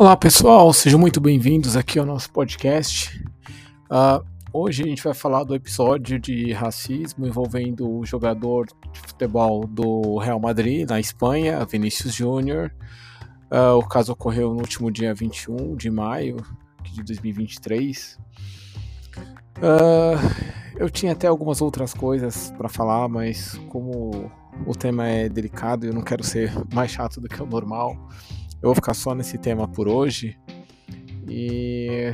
Olá pessoal, sejam muito bem-vindos aqui ao nosso podcast. Uh, hoje a gente vai falar do episódio de racismo envolvendo o jogador de futebol do Real Madrid, na Espanha, Vinícius Júnior. Uh, o caso ocorreu no último dia 21 de maio de 2023. Uh, ah, eu tinha até algumas outras coisas para falar, mas como o tema é delicado e eu não quero ser mais chato do que o normal, eu vou ficar só nesse tema por hoje. E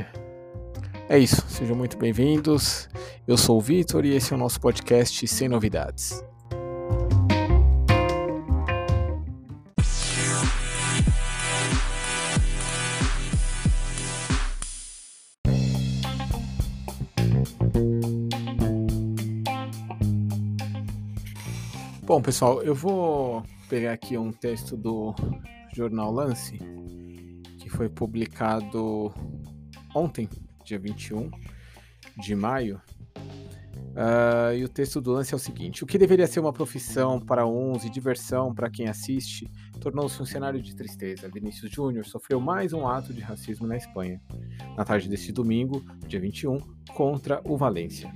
é isso. Sejam muito bem-vindos. Eu sou o Vitor e esse é o nosso podcast Sem Novidades. Bom, pessoal, eu vou pegar aqui um texto do jornal Lance, que foi publicado ontem, dia 21 de maio. Uh, e o texto do lance é o seguinte: O que deveria ser uma profissão para uns e diversão para quem assiste, tornou-se um cenário de tristeza. Vinícius Júnior sofreu mais um ato de racismo na Espanha, na tarde deste domingo, dia 21, contra o Valência.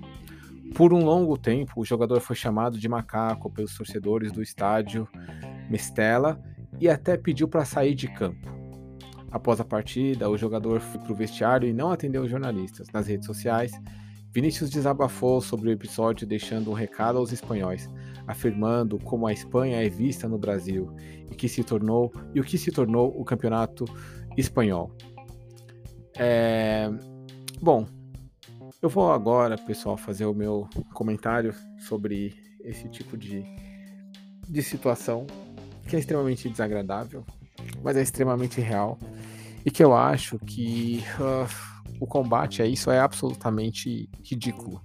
Por um longo tempo, o jogador foi chamado de macaco pelos torcedores do estádio Mestela e até pediu para sair de campo. Após a partida, o jogador foi para o vestiário e não atendeu os jornalistas. Nas redes sociais, Vinícius desabafou sobre o episódio, deixando um recado aos espanhóis, afirmando como a Espanha é vista no Brasil e que se tornou e o que se tornou o campeonato espanhol. É... Bom, eu vou agora, pessoal, fazer o meu comentário sobre esse tipo de, de situação que é extremamente desagradável, mas é extremamente real e que eu acho que uh, o combate a isso é absolutamente ridículo.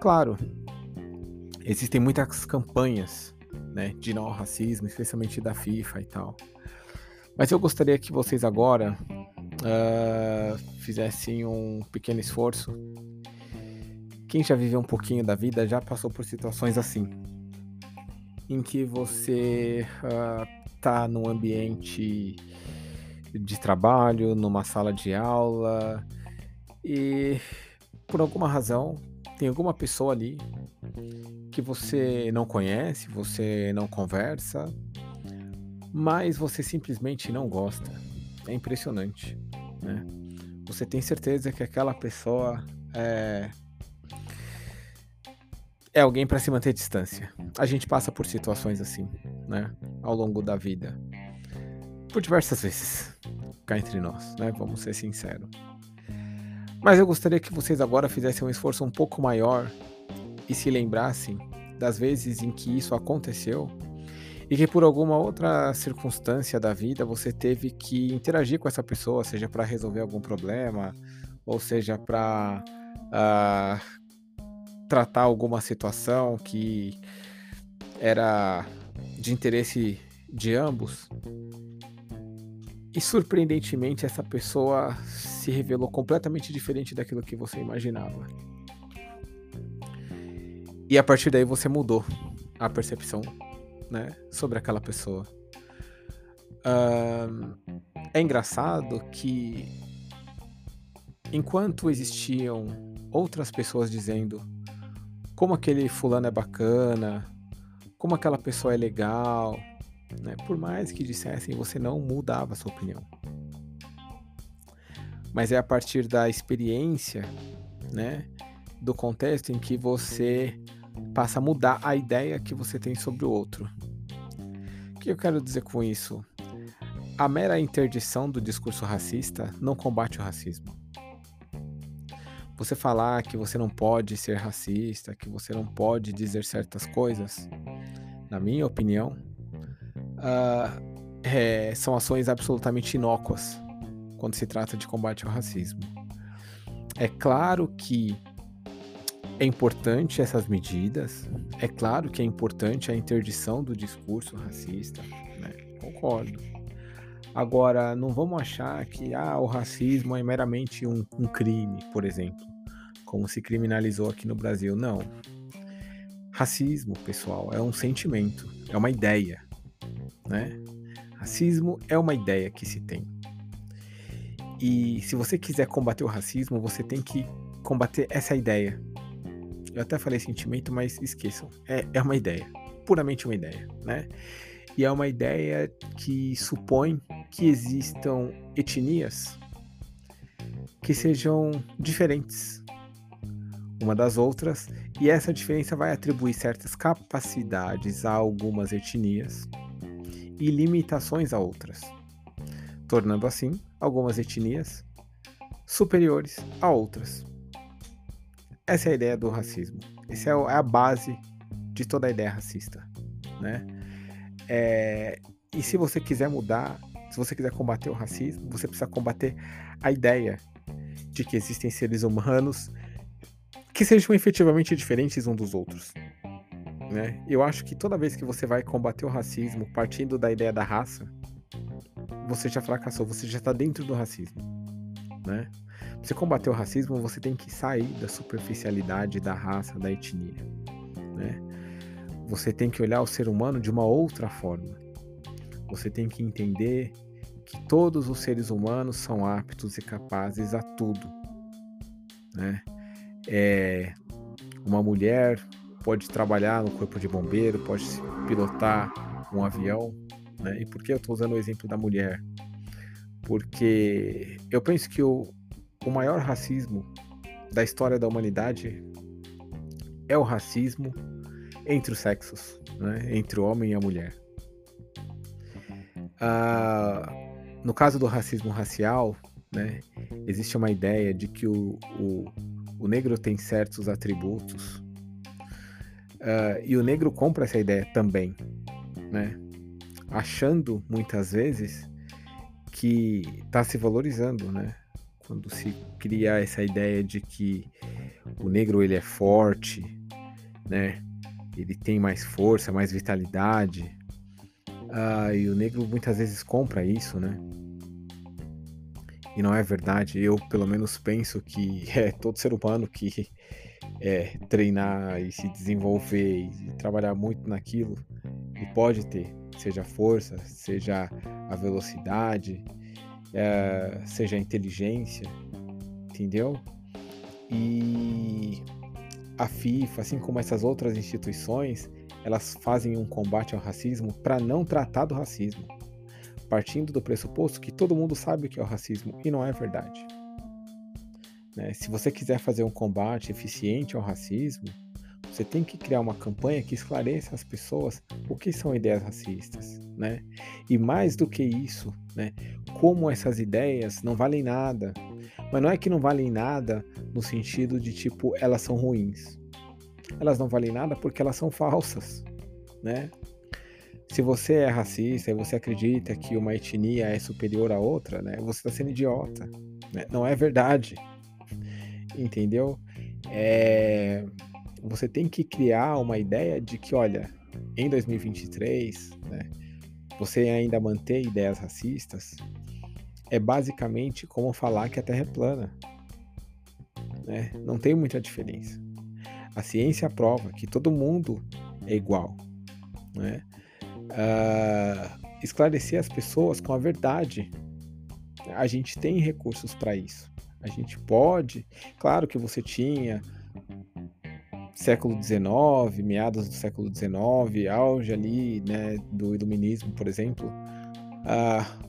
Claro, existem muitas campanhas né, de não racismo, especialmente da FIFA e tal. Mas eu gostaria que vocês agora uh, fizessem um pequeno esforço. Quem já viveu um pouquinho da vida já passou por situações assim em que você está ah, uh, num ambiente de trabalho, numa sala de aula e por alguma razão tem alguma pessoa ali que você não conhece, você não conversa, mas você simplesmente não gosta. É impressionante, né? Você tem certeza que aquela pessoa é é alguém para se manter distância. A gente passa por situações assim, né, ao longo da vida. Por diversas vezes, cá entre nós, né? Vamos ser sinceros. Mas eu gostaria que vocês agora fizessem um esforço um pouco maior e se lembrassem das vezes em que isso aconteceu e que por alguma outra circunstância da vida você teve que interagir com essa pessoa, seja para resolver algum problema, ou seja para uh, ah, tratar alguma situação que era de interesse de ambos. E surpreendentemente, essa pessoa se revelou completamente diferente daquilo que você imaginava. E a partir daí você mudou a percepção né, sobre aquela pessoa. Uh, é engraçado que enquanto existiam outras pessoas dizendo como aquele fulano é bacana, como aquela pessoa é legal, né? Por mais que dissessem, você não mudava sua opinião. Mas é a partir da experiência, né, do contexto em que você passa a mudar a ideia que você tem sobre o outro. O que eu quero dizer com isso? A mera interdição do discurso racista não combate o racismo você falar que você não pode ser racista, que você não pode dizer certas coisas, na minha opinião, uh, é, são ações absolutamente inócuas quando se trata de combate ao racismo. É claro que é importante essas medidas, é claro que é importante a interdição do discurso racista, né? concordo. Agora, não vamos achar que ah, o racismo é meramente um, um crime, por exemplo, como se criminalizou aqui no Brasil. Não. Racismo, pessoal, é um sentimento, é uma ideia, né? Racismo é uma ideia que se tem. E se você quiser combater o racismo, você tem que combater essa ideia. Eu até falei sentimento, mas esqueçam. É, é uma ideia. Puramente uma ideia, né? E é uma ideia que supõe que existam etnias que sejam diferentes uma das outras, e essa diferença vai atribuir certas capacidades a algumas etnias e limitações a outras, tornando assim algumas etnias superiores a outras. Essa é a ideia do racismo. Essa é, é a base de toda a ideia racista, né? É, e se você quiser mudar, se você quiser combater o racismo, você precisa combater a ideia de que existem seres humanos que sejam efetivamente diferentes um dos outros. Né? Eu acho que toda vez que você vai combater o racismo partindo da ideia da raça, você já fracassou, você já está dentro do racismo. Né? Você combater o racismo, você tem que sair da superficialidade da raça, da etnia. Né? Você tem que olhar o ser humano de uma outra forma. Você tem que entender que todos os seres humanos são aptos e capazes a tudo. Né? É, uma mulher pode trabalhar no corpo de bombeiro, pode pilotar um avião. Né? E por que eu estou usando o exemplo da mulher? Porque eu penso que o, o maior racismo da história da humanidade é o racismo entre os sexos, né? entre o homem e a mulher. Ah, no caso do racismo racial, né, existe uma ideia de que o, o, o negro tem certos atributos uh, e o negro compra essa ideia também, né? Achando muitas vezes que está se valorizando, né? Quando se cria essa ideia de que o negro ele é forte, né? Ele tem mais força, mais vitalidade. Uh, e o negro muitas vezes compra isso, né? e não é verdade. Eu, pelo menos, penso que é todo ser humano que é, treinar e se desenvolver e trabalhar muito naquilo e pode ter, seja força, seja a velocidade, é, seja a inteligência, entendeu? E a FIFA, assim como essas outras instituições, elas fazem um combate ao racismo para não tratar do racismo partindo do pressuposto que todo mundo sabe o que é o racismo e não é verdade. Né? Se você quiser fazer um combate eficiente ao racismo, você tem que criar uma campanha que esclareça às pessoas o que são ideias racistas, né? E mais do que isso, né? Como essas ideias não valem nada. Mas não é que não valem nada no sentido de tipo elas são ruins. Elas não valem nada porque elas são falsas, né? Se você é racista e você acredita que uma etnia é superior à outra, né, você está sendo idiota. Né? Não é verdade. Entendeu? É... Você tem que criar uma ideia de que, olha, em 2023, né, você ainda manter ideias racistas é basicamente como falar que a Terra é plana. Né? Não tem muita diferença. A ciência prova que todo mundo é igual. Né? uh, esclarecer as pessoas com a verdade. A gente tem recursos para isso. A gente pode. Claro que você tinha século XIX, meados do século XIX, auge ali né, do iluminismo, por exemplo, uh,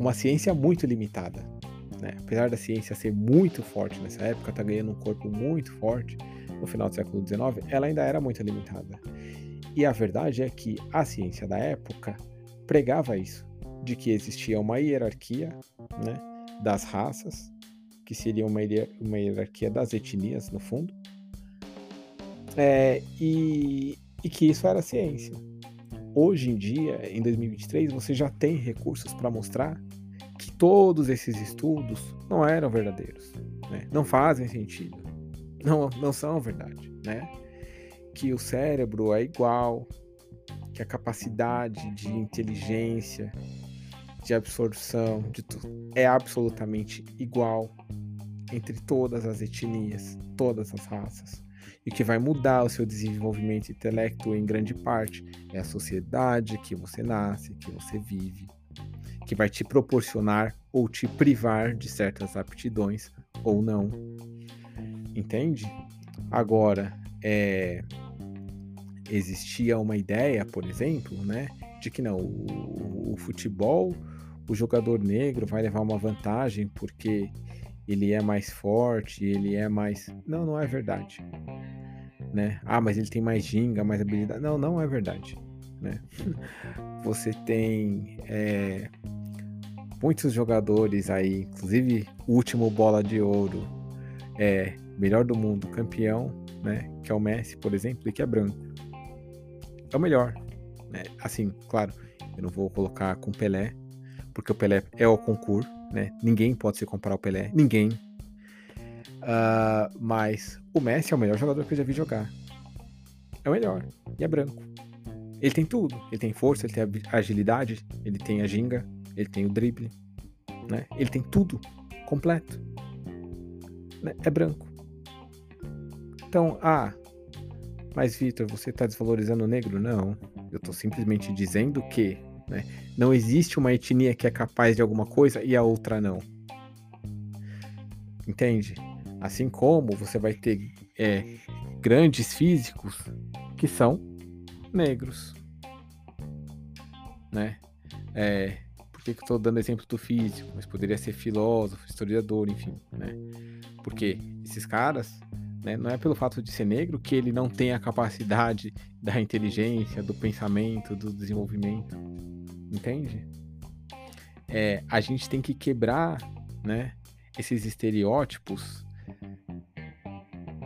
uma ciência muito limitada. Né? Apesar da ciência ser muito forte nessa época, tá ganhando um corpo muito forte no final do século XIX, ela ainda era muito limitada. E a verdade é que a ciência da época pregava isso, de que existia uma hierarquia né, das raças, que seria uma, uma hierarquia das etnias, no fundo, é, e, e que isso era ciência. Hoje em dia, em 2023, você já tem recursos para mostrar que todos esses estudos não eram verdadeiros, né? não fazem sentido, não, não são verdade, né? que o cérebro é igual, que a capacidade de inteligência, de absorção, de é absolutamente igual entre todas as etnias, todas as raças. E que vai mudar o seu desenvolvimento intelecto em grande parte é a sociedade que você nasce, que você vive, que vai te proporcionar ou te privar de certas aptidões ou não. Entende? Agora, é, existia uma ideia, por exemplo, né, de que não, o, o futebol, o jogador negro vai levar uma vantagem porque ele é mais forte, ele é mais. Não, não é verdade. Né? Ah, mas ele tem mais ginga, mais habilidade. Não, não é verdade. Né? Você tem é, muitos jogadores aí, inclusive o último bola de ouro, é melhor do mundo, campeão, né? Que é o Messi, por exemplo, e que é branco. É o melhor. Né? Assim, claro, eu não vou colocar com Pelé, porque o Pelé é o concurso, né? Ninguém pode se comparar ao Pelé, ninguém. Uh, mas o Messi é o melhor jogador que eu já vi jogar. É o melhor. E é branco. Ele tem tudo. Ele tem força, ele tem agilidade, ele tem a ginga, ele tem o drible. Né? Ele tem tudo completo. Né? É branco. Então, ah, mas Vitor, você está desvalorizando o negro? Não. Eu estou simplesmente dizendo que né, não existe uma etnia que é capaz de alguma coisa e a outra não. Entende? Assim como você vai ter é, grandes físicos que são negros. Né? É, por que, que eu estou dando exemplo do físico? Mas poderia ser filósofo, historiador, enfim. Né? Porque esses caras né? Não é pelo fato de ser negro que ele não tem a capacidade da inteligência, do pensamento, do desenvolvimento. Entende? É, a gente tem que quebrar né, esses estereótipos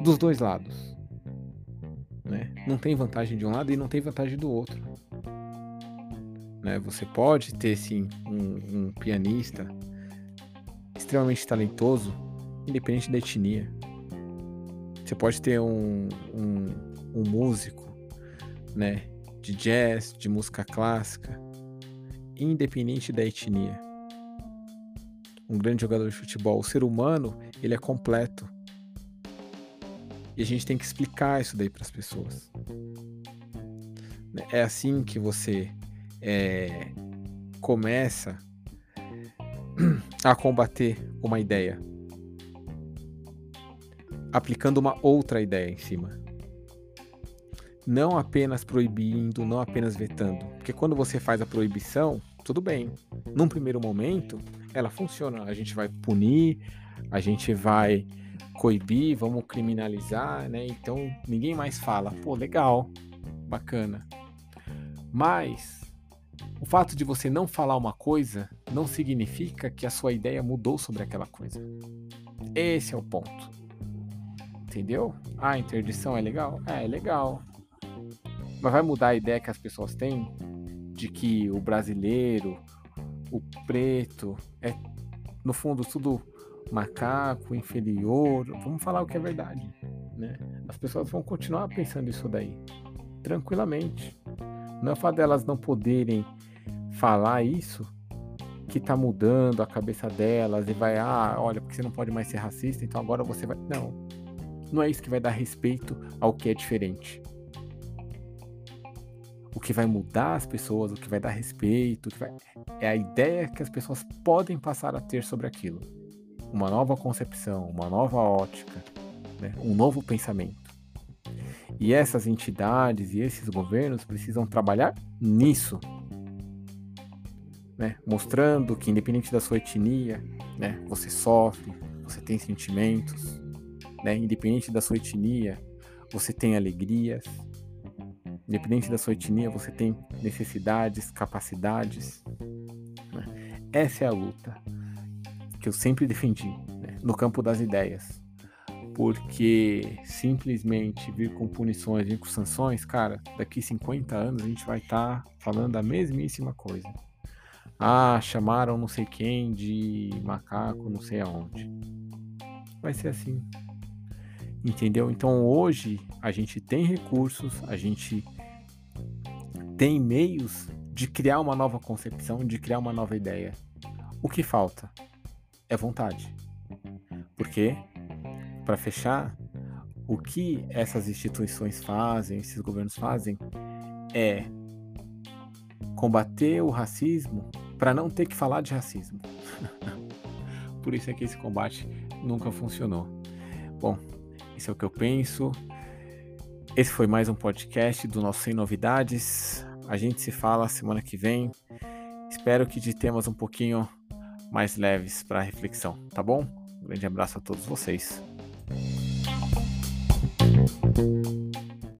dos dois lados. Né? Não tem vantagem de um lado e não tem vantagem do outro. Né? Você pode ter sim um, um pianista extremamente talentoso, independente da etnia. Você pode ter um, um, um músico, né, de jazz, de música clássica, independente da etnia. Um grande jogador de futebol. O ser humano, ele é completo. E a gente tem que explicar isso daí para as pessoas. É assim que você é, começa a combater uma ideia aplicando uma outra ideia em cima. Não apenas proibindo, não apenas vetando. Porque quando você faz a proibição, tudo bem. Num primeiro momento, ela funciona. A gente vai punir, a gente vai coibir, vamos criminalizar, né? Então ninguém mais fala, pô, legal, bacana. Mas o fato de você não falar uma coisa não significa que a sua ideia mudou sobre aquela coisa. Esse é o ponto. Entendeu? Ah, interdição é legal? É, é legal. Mas vai mudar a ideia que as pessoas têm de que o brasileiro, o preto, é no fundo tudo macaco, inferior. Vamos falar o que é verdade. Né? As pessoas vão continuar pensando isso daí, tranquilamente. Não é o fato delas não poderem falar isso que tá mudando a cabeça delas e vai, ah, olha, porque você não pode mais ser racista, então agora você vai. Não não é isso que vai dar respeito ao que é diferente. O que vai mudar as pessoas, o que vai dar respeito, vai... é a ideia que as pessoas podem passar a ter sobre aquilo. Uma nova concepção, uma nova ótica, né? um novo pensamento. E essas entidades e esses governos precisam trabalhar nisso. Né? Mostrando que, independente da sua etnia, né? você sofre, você tem sentimentos, né? Independente da sua etnia, você tem alegrias. Independente da sua etnia, você tem necessidades, capacidades. Né? Essa é a luta que eu sempre defendi né? no campo das ideias. Porque simplesmente vir com punições, vir com sanções, cara, daqui 50 anos a gente vai estar tá falando a mesmíssima coisa. Ah, chamaram não sei quem de macaco, não sei aonde. Vai ser assim. Entendeu? Então hoje a gente tem recursos, a gente tem meios de criar uma nova concepção, de criar uma nova ideia. O que falta é vontade. Porque, para fechar, o que essas instituições fazem, esses governos fazem, é combater o racismo para não ter que falar de racismo. por isso é que esse combate nunca funcionou. Bom, isso é o que eu penso. Esse foi mais um podcast do nosso Sem Novidades. A gente se fala semana que vem. Espero que de temas um pouquinho mais leves para reflexão, tá bom? Um grande abraço a todos vocês.